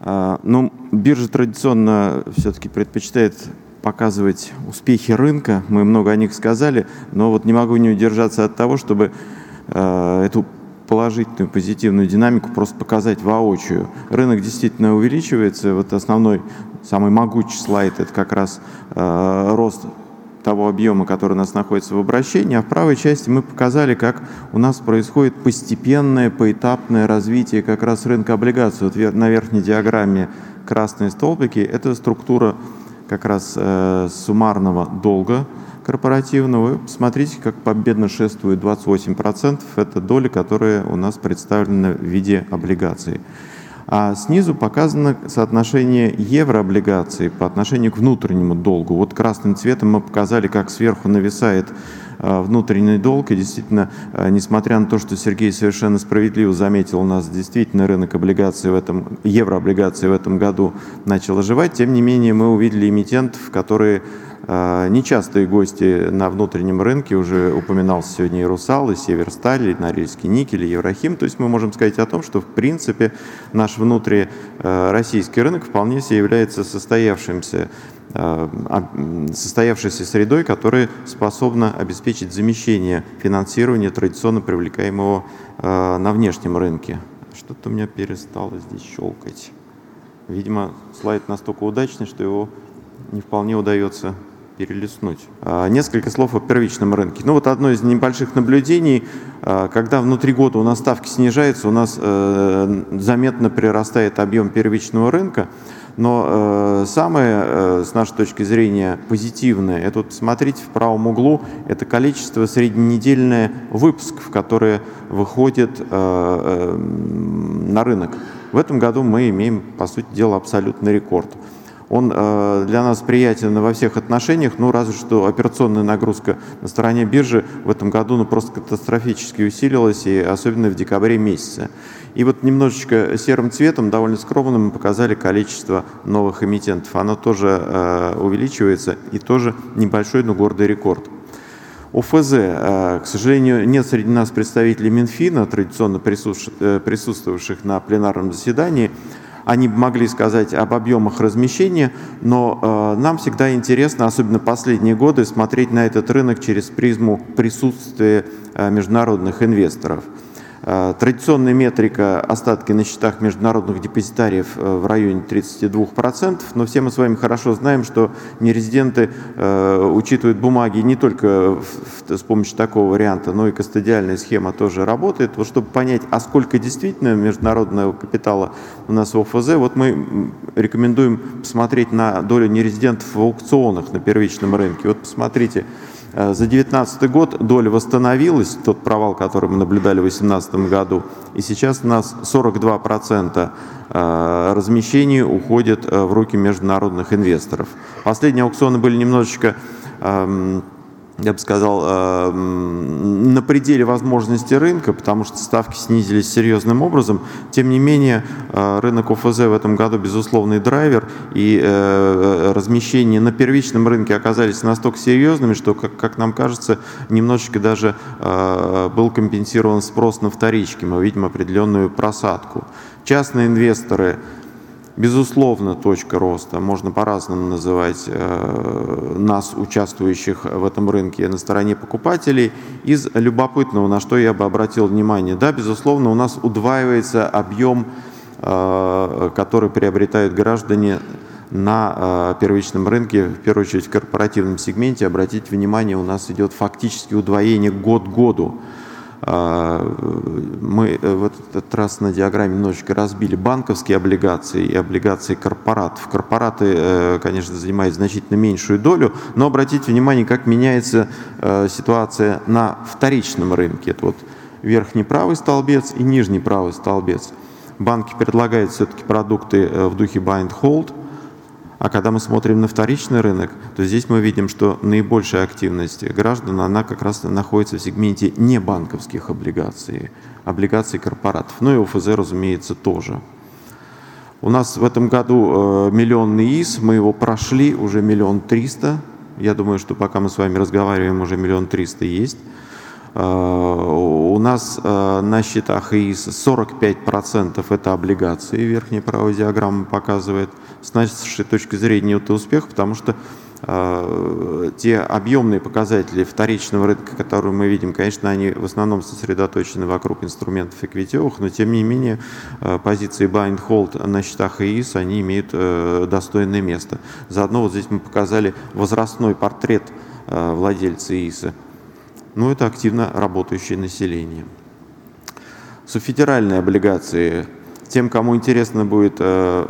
А, ну, биржа традиционно все-таки предпочитает показывать успехи рынка. Мы много о них сказали, но вот не могу не удержаться от того, чтобы э, эту положительную, позитивную динамику просто показать воочию. Рынок действительно увеличивается. Вот основной, самый могучий слайд – это как раз э, рост того объема, который у нас находится в обращении, а в правой части мы показали, как у нас происходит постепенное, поэтапное развитие как раз рынка облигаций. Вот на верхней диаграмме красные столбики – это структура как раз э, суммарного долга корпоративного. Вы посмотрите, как победно шествует 28%. Это доля, которая у нас представлена в виде облигаций. А снизу показано соотношение еврооблигаций по отношению к внутреннему долгу. Вот красным цветом мы показали, как сверху нависает а, внутренний долг. И действительно, а, несмотря на то, что Сергей совершенно справедливо заметил, у нас действительно рынок облигаций в этом, еврооблигаций в этом году начал оживать, тем не менее мы увидели эмитентов, которые нечастые гости на внутреннем рынке, уже упоминался сегодня и Русал, и Северсталь, и Норильский никель, и Еврохим. То есть мы можем сказать о том, что в принципе наш внутрироссийский рынок вполне себе является состоявшимся а, состоявшейся средой, которая способна обеспечить замещение финансирования традиционно привлекаемого а, на внешнем рынке. Что-то у меня перестало здесь щелкать. Видимо, слайд настолько удачный, что его не вполне удается перелистнуть. А, несколько слов о первичном рынке. Ну вот одно из небольших наблюдений, а, когда внутри года у нас ставки снижаются, у нас э, заметно прирастает объем первичного рынка, но э, самое, э, с нашей точки зрения, позитивное, это вот смотрите в правом углу, это количество средненедельное выпусков, которые выходят на рынок. В этом году мы имеем, по сути дела, абсолютный рекорд. Он э, для нас приятен во всех отношениях, ну разве что операционная нагрузка на стороне биржи в этом году ну, просто катастрофически усилилась, и особенно в декабре месяце. И вот немножечко серым цветом, довольно скромным, мы показали количество новых эмитентов. Оно тоже э, увеличивается и тоже небольшой, но гордый рекорд. ОФЗ, э, к сожалению, нет среди нас представителей Минфина, традиционно присутствовавших на пленарном заседании. Они могли сказать об объемах размещения, но э, нам всегда интересно, особенно последние годы, смотреть на этот рынок через призму присутствия э, международных инвесторов. Э, традиционная метрика остатки на счетах международных депозитариев э, в районе 32%, но все мы с вами хорошо знаем, что нерезиденты э, учитывают бумаги не только с помощью такого варианта, но и кастодиальная схема тоже работает. Вот чтобы понять, а сколько действительно международного капитала у нас в ОФЗ, вот мы рекомендуем посмотреть на долю нерезидентов в аукционах на первичном рынке. Вот посмотрите, за 2019 год доля восстановилась, тот провал, который мы наблюдали в 2018 году, и сейчас у нас 42% э, размещений уходит э, в руки международных инвесторов. Последние аукционы были немножечко эм, я бы сказал, э, на пределе возможности рынка, потому что ставки снизились серьезным образом. Тем не менее, э, рынок ОФЗ в этом году безусловный драйвер, и э, размещения на первичном рынке оказались настолько серьезными, что, как, нам кажется, немножечко даже был компенсирован спрос на вторички. Мы видим определенную просадку. Частные инвесторы Безусловно, точка роста, можно по-разному называть э, нас, участвующих в этом рынке на стороне покупателей. Из любопытного, на что я бы обратил внимание, да, безусловно, у нас удваивается объем, э, который приобретают граждане на э, первичном рынке, в первую очередь в корпоративном сегменте. Обратите внимание, у нас идет фактически удвоение год к году. А, мы э, в этот раз на диаграмме немножечко разбили банковские облигации и облигации корпоратов. Корпораты, э, конечно, занимают значительно меньшую долю, но обратите внимание, как меняется э, ситуация на вторичном рынке. Это вот верхний правый столбец и нижний правый столбец. Банки предлагают все-таки продукты в духе buy and hold – а когда мы смотрим на вторичный рынок, то здесь мы видим, что наибольшая активность граждан, она как раз находится в сегменте не банковских облигаций, облигаций корпоратов. Ну и ОФЗ, разумеется, тоже. У нас в этом году э, миллионный ИС, мы его прошли, уже миллион триста. Я думаю, что пока мы с вами разговариваем, уже миллион триста есть. У нас на счетах ИИС 45% это облигации, верхняя правая диаграмма показывает. С нашей точки зрения это успех, потому что Э, те объемные показатели вторичного рынка, которые мы видим, конечно, они в основном сосредоточены вокруг инструментов эквитевых, но тем не менее э, позиции buy and hold на счетах ИИС, они имеют э, достойное место. Заодно вот здесь мы показали возрастной портрет владельца ИИСа. Ну, это активно работающее население. Суфедеральные облигации тем, кому интересно будет э,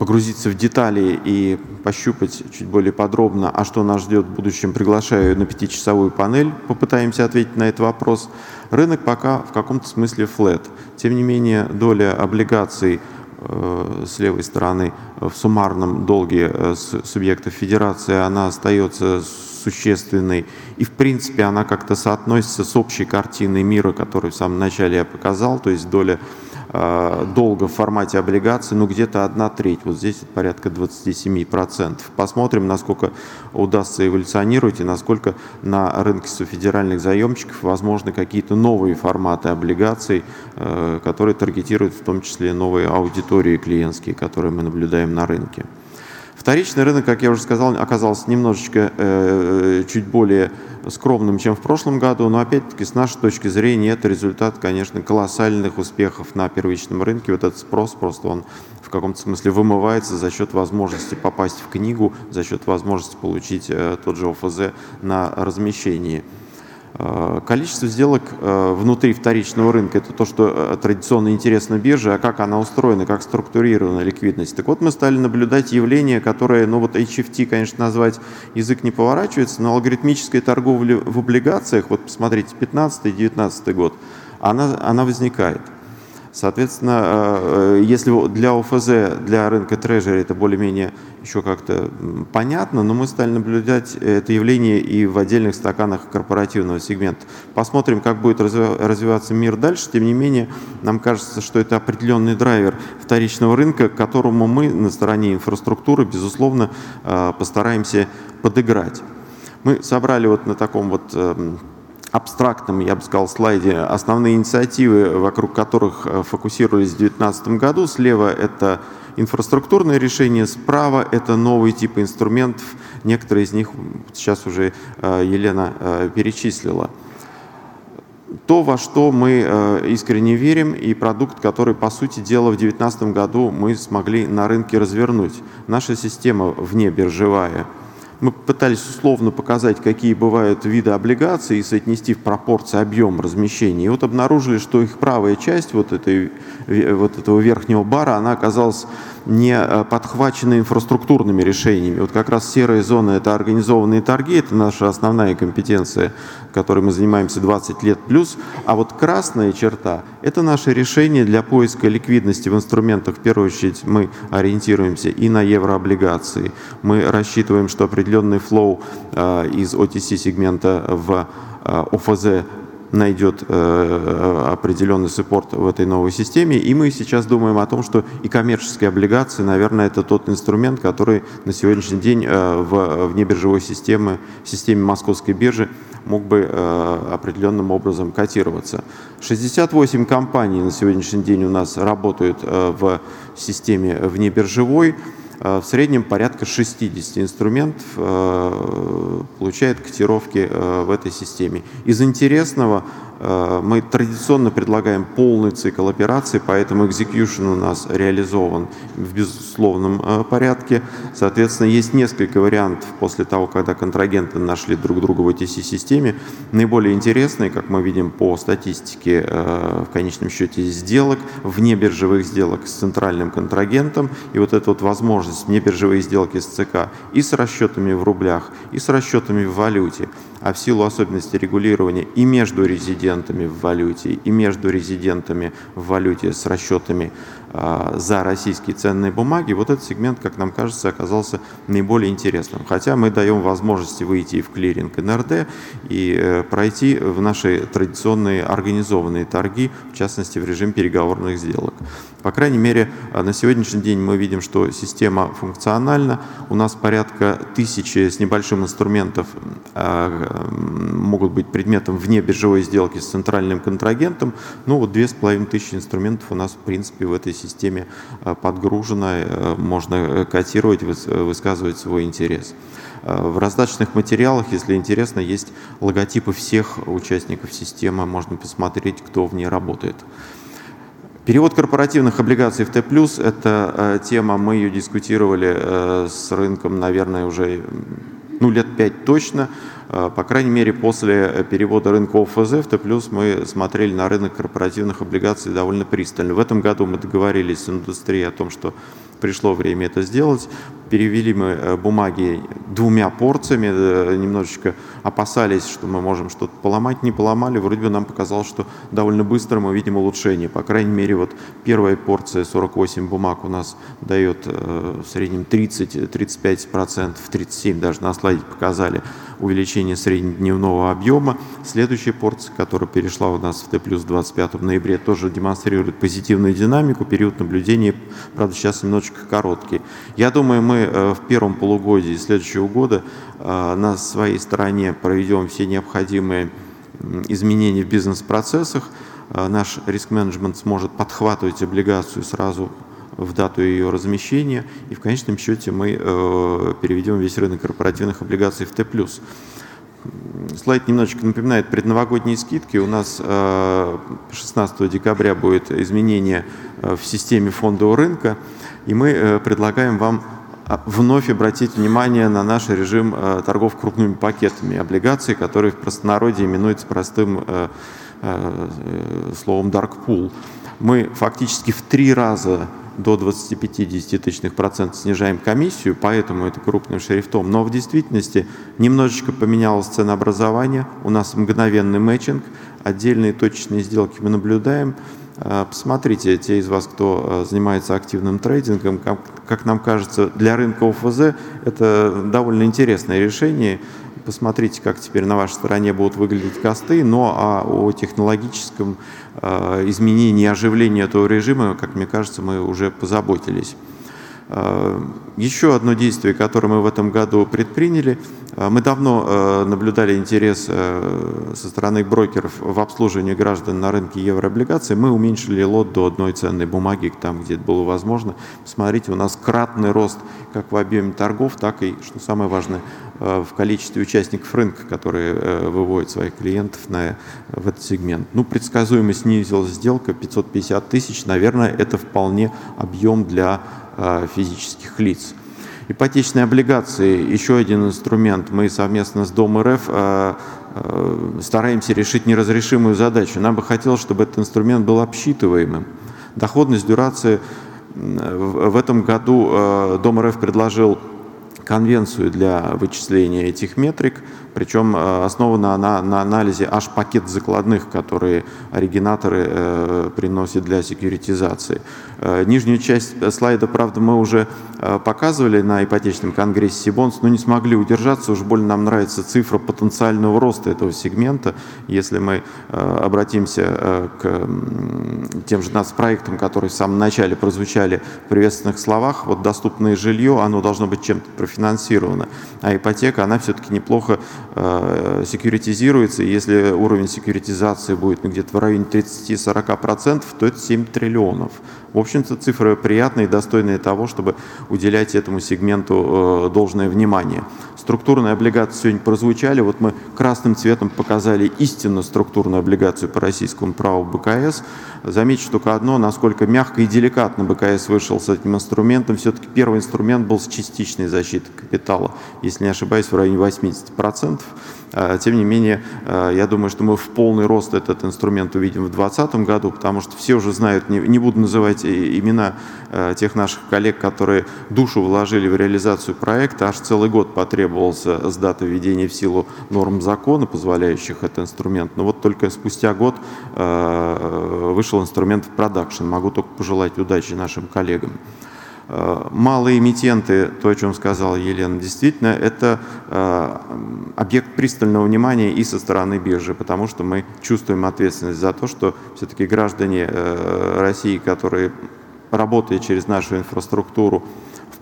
погрузиться в детали и пощупать чуть более подробно, а что нас ждет в будущем, приглашаю на пятичасовую панель, попытаемся ответить на этот вопрос. Рынок пока в каком-то смысле флет. Тем не менее, доля облигаций э, с левой стороны в суммарном долге э, субъектов федерации, она остается существенной. И, в принципе, она как-то соотносится с общей картиной мира, которую в самом начале я показал, то есть доля Э, долга в формате облигаций, ну где-то одна треть, вот здесь порядка 27%. Посмотрим, насколько удастся эволюционировать и насколько на рынке федеральных заемщиков возможны какие-то новые форматы облигаций, э, которые таргетируют в том числе новые аудитории клиентские, которые мы наблюдаем на рынке. Вторичный рынок, как я уже сказал, оказался немножечко э, чуть более скромным, чем в прошлом году, но опять-таки с нашей точки зрения это результат, конечно, колоссальных успехов на первичном рынке. Вот этот спрос просто он в каком-то смысле вымывается за счет возможности попасть в книгу, за счет возможности получить э, тот же ОФЗ на размещении. Э, количество сделок э, внутри вторичного рынка – это то, что э, традиционно интересно бирже, а как она устроена, как структурирована ликвидность. Так вот, мы стали наблюдать явление, которое, ну вот HFT, конечно, назвать язык не поворачивается, но алгоритмическая торговля в облигациях, вот посмотрите, 15-19 год, она, она возникает – Соответственно, э, если для ОФЗ, для рынка трежери это более-менее еще как-то понятно, но мы стали наблюдать это явление и в отдельных стаканах корпоративного сегмента. Посмотрим, как будет развиваться мир дальше. Тем не менее, нам кажется, что это определенный драйвер вторичного рынка, которому мы на стороне инфраструктуры, безусловно, э, постараемся подыграть. Мы собрали вот на таком вот эм, абстрактном, я бы сказал, слайде основные инициативы, вокруг которых э, фокусировались в 2019 году. Слева это инфраструктурные решения, справа это новые типы инструментов. Некоторые из них сейчас уже э, Елена э, перечислила. То, во что мы искренне верим, и продукт, который, по сути дела, в 2019 году мы смогли на рынке развернуть. Наша система внебиржевая – мы пытались условно показать, какие бывают виды облигаций и соотнести в пропорции объем размещения. И вот обнаружили, что их правая часть вот, этой, вот этого верхнего бара, она оказалась не э, подхвачены инфраструктурными решениями. Вот как раз серая зона – это организованные торги, это наша основная компетенция, которой мы занимаемся 20 лет плюс. А вот красная черта – это наше решение для поиска ликвидности в инструментах. В первую очередь мы ориентируемся и на еврооблигации. Мы рассчитываем, что определенный флоу э, из OTC-сегмента в э, ОФЗ найдет э, определенный суппорт в этой новой системе. И мы сейчас думаем о том, что и коммерческие облигации, наверное, это тот инструмент, который на сегодняшний день э, в внебиржевой системе, системе московской биржи мог бы э, определенным образом котироваться. 68 компаний на сегодняшний день у нас работают э, в системе внебиржевой. Э, в среднем порядка 60 инструментов э, получает котировки э, в этой системе. Из интересного Э, мы традиционно предлагаем полный цикл операций, поэтому execution у нас реализован в безусловном э, порядке. Соответственно, есть несколько вариантов после того, когда контрагенты нашли друг друга в OTC-системе. Наиболее интересные, как мы видим по статистике, э, в конечном счете, сделок, вне биржевых сделок с центральным контрагентом. И вот эта вот возможность вне биржевые сделки с ЦК и с расчетами в рублях, и с расчетами в валюте а в силу особенностей регулирования и между резидентами в валюте, и между резидентами в валюте с расчетами за российские ценные бумаги, вот этот сегмент, как нам кажется, оказался наиболее интересным. Хотя мы даем возможности выйти в клиринг НРД и э, пройти в наши традиционные организованные торги, в частности в режим переговорных сделок. По крайней мере, а, на сегодняшний день мы видим, что система функциональна. У нас порядка тысячи с небольшим инструментов а, могут быть предметом вне биржевой сделки с центральным контрагентом. Ну вот две с половиной тысячи инструментов у нас в принципе в этой системе а, подгружено. Э, можно котировать, высказывать свой интерес. В раздаточных материалах, если интересно, есть логотипы всех участников системы. Можно посмотреть, кто в ней работает. Перевод корпоративных облигаций в Т+, это э, тема, мы ее дискутировали э, с рынком, наверное, уже ну, лет пять точно. Э, по крайней мере, после перевода рынка ОФЗ в Т+, мы смотрели на рынок корпоративных облигаций довольно пристально. В этом году мы договорились с индустрией о том, что пришло время это сделать. Перевели мы э, бумаги двумя порциями, э, немножечко опасались, что мы можем что-то поломать, не поломали. Вроде бы нам показалось, что довольно быстро мы видим улучшение. По крайней мере, вот первая порция 48 бумаг у нас дает э, в среднем 30-35%, 37% даже на слайде показали увеличение среднедневного объема. Следующая порция, которая перешла у нас в Т плюс 25 ноябре, тоже демонстрирует позитивную динамику. Период наблюдения, правда, сейчас немножечко короткий. Я думаю, мы Э, в первом полугодии следующего года э, на своей стороне проведем все необходимые изменения в бизнес-процессах. Э, наш риск-менеджмент сможет подхватывать облигацию сразу в дату ее размещения, и в конечном счете мы переведем весь рынок корпоративных облигаций в Т+. Слайд немножечко напоминает предновогодние скидки. У нас 16 декабря будет изменение в системе фондового рынка, и мы предлагаем вам а, вновь обратить внимание на наш режим э, торгов крупными пакетами облигаций, который в простонародье именуется простым э, э, словом dark pool. Мы фактически в три раза до 25 десятитысячных процентов снижаем комиссию, поэтому это крупным шрифтом. Но в действительности немножечко поменялось ценообразование, у нас мгновенный мэтчинг, отдельные точечные сделки мы наблюдаем, Э, посмотрите, те из вас, кто э, занимается активным трейдингом, как, как нам кажется, для рынка ОФЗ это довольно интересное решение. Посмотрите, как теперь на вашей стороне будут выглядеть косты, но а о технологическом э, изменении оживлении этого режима, как мне кажется, мы уже позаботились. Э, еще одно действие, которое мы в этом году предприняли, э, мы давно э, наблюдали интерес со стороны брокеров в обслуживании граждан на рынке еврооблигаций. Мы уменьшили лот до одной ценной бумаги, там, где это было возможно. Смотрите, у нас кратный рост как в объеме торгов, так и, что самое важное, в количестве участников рынка, которые выводят своих клиентов на, в этот сегмент. Ну, предсказуемо снизилась сделка 550 тысяч. Наверное, это вполне объем для Э, физических лиц. Ипотечные облигации – еще один инструмент. Мы совместно с Дом РФ э, э, стараемся решить неразрешимую задачу. Нам бы хотелось, чтобы этот инструмент был обсчитываемым. Доходность дюрации в этом году Дом РФ предложил конвенцию для вычисления этих метрик, причем э, основана она на анализе аж пакет закладных, которые оригинаторы э, приносят для секьюритизации. Э, нижнюю часть слайда, правда, мы уже показывали на ипотечном конгрессе Сибонс, но не смогли удержаться, уж больно нам нравится цифра потенциального роста этого сегмента. Если мы обратимся к тем же нацпроектам, которые в самом начале прозвучали в приветственных словах, вот доступное жилье, оно должно быть чем-то профинансировано, а ипотека, она все-таки неплохо секьюритизируется, и если уровень секьюритизации будет где-то в районе 30-40%, то это 7 триллионов. В общем-то, цифры приятные и достойные того, чтобы уделять этому сегменту э, должное внимание. Структурные облигации сегодня прозвучали. Вот мы красным цветом показали истинно структурную облигацию по российскому праву БКС. Замечу только одно, насколько мягко и деликатно БКС вышел с этим инструментом. Все-таки первый инструмент был с частичной защитой капитала, если не ошибаюсь, в районе 80%. Тем не менее, я думаю, что мы в полный рост этот инструмент увидим в 2020 году, потому что все уже знают, не, буду называть имена тех наших коллег, которые душу вложили в реализацию проекта, аж целый год потребовался с даты введения в силу норм закона, позволяющих этот инструмент. Но вот только спустя год вышел инструмент в продакшн. Могу только пожелать удачи нашим коллегам. Э, малые эмитенты, то, о чем сказала Елена, действительно, это э, объект пристального внимания и со стороны биржи, потому что мы чувствуем ответственность за то, что все-таки граждане э, России, которые работая через нашу инфраструктуру,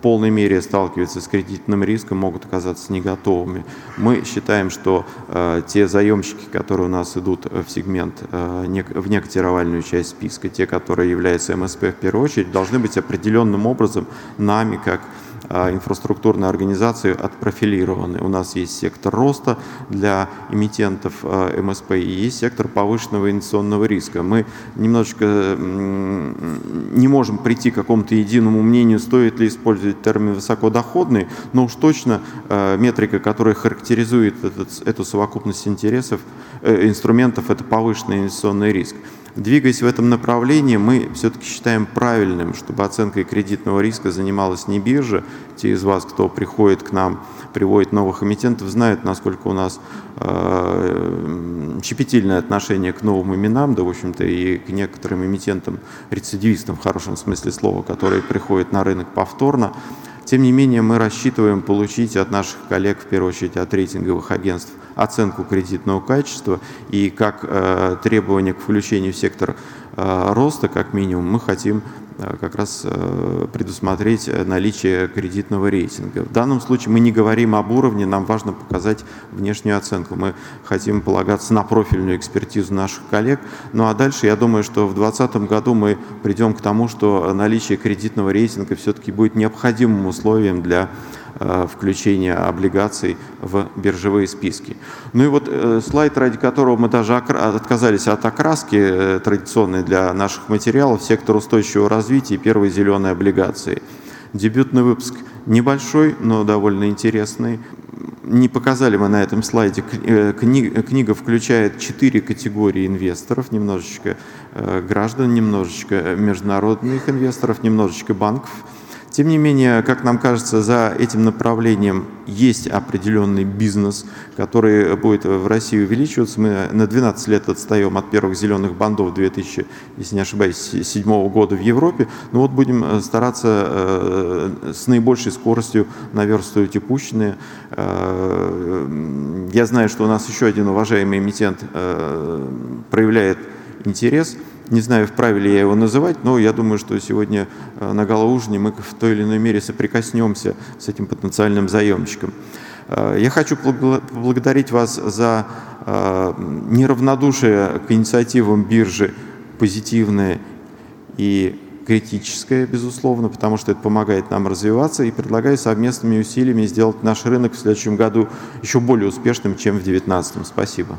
полной мере сталкиваются с кредитным риском, могут оказаться не готовыми. Мы считаем, что э, те заемщики, которые у нас идут в сегмент, э, не, в некотировальную часть списка, те, которые являются МСП в первую очередь, должны быть определенным образом нами, как а, инфраструктурные организации отпрофилированы. У нас есть сектор роста для эмитентов а, МСП и есть сектор повышенного инвестиционного риска. Мы немножечко не можем прийти к какому-то единому мнению, стоит ли использовать термин высокодоходный, но уж точно а, метрика, которая характеризует этот, эту совокупность интересов, э, инструментов, это повышенный инвестиционный риск. Двигаясь в этом направлении, мы все-таки считаем правильным, чтобы оценкой кредитного риска занималась не биржа. Те из вас, кто приходит к нам, приводит новых эмитентов, знают, насколько у нас э, щепетильное отношение к новым именам, да, в общем-то, и к некоторым эмитентам, рецидивистам в хорошем смысле слова, которые приходят на рынок повторно. Тем не менее, мы рассчитываем получить от наших коллег, в первую очередь от рейтинговых агентств, оценку кредитного качества. И как э, требование к включению в сектор э, роста, как минимум, мы хотим как раз э, предусмотреть наличие кредитного рейтинга. В данном случае мы не говорим об уровне, нам важно показать внешнюю оценку. Мы хотим полагаться на профильную экспертизу наших коллег. Ну а дальше я думаю, что в 2020 году мы придем к тому, что наличие кредитного рейтинга все-таки будет необходимым условием для Э, включения облигаций в биржевые списки. Ну и вот э, слайд, ради которого мы даже отказались от окраски э, традиционной для наших материалов, сектор устойчивого развития и первые зеленые облигации. Дебютный выпуск небольшой, но довольно интересный. Не показали мы на этом слайде. Книга включает четыре категории инвесторов, немножечко граждан, немножечко международных инвесторов, немножечко банков – тем не менее, как нам кажется, за этим направлением есть определенный бизнес, который будет в России увеличиваться. Мы на 12 лет отстаем от первых зеленых бандов 2000, если не ошибаюсь, 2007 года в Европе. Но вот будем э, стараться э, с наибольшей скоростью наверстывать упущенные. Э, я знаю, что у нас еще один уважаемый эмитент проявляет интерес – не знаю, вправе ли я его называть, но я думаю, что сегодня э, на галоужине мы в той или иной мере соприкоснемся с этим потенциальным заемщиком. Э, я хочу поблагодарить вас за э, неравнодушие к инициативам биржи, позитивное и критическое, безусловно, потому что это помогает нам развиваться и предлагаю совместными усилиями сделать наш рынок в следующем году еще более успешным, чем в 2019. Спасибо.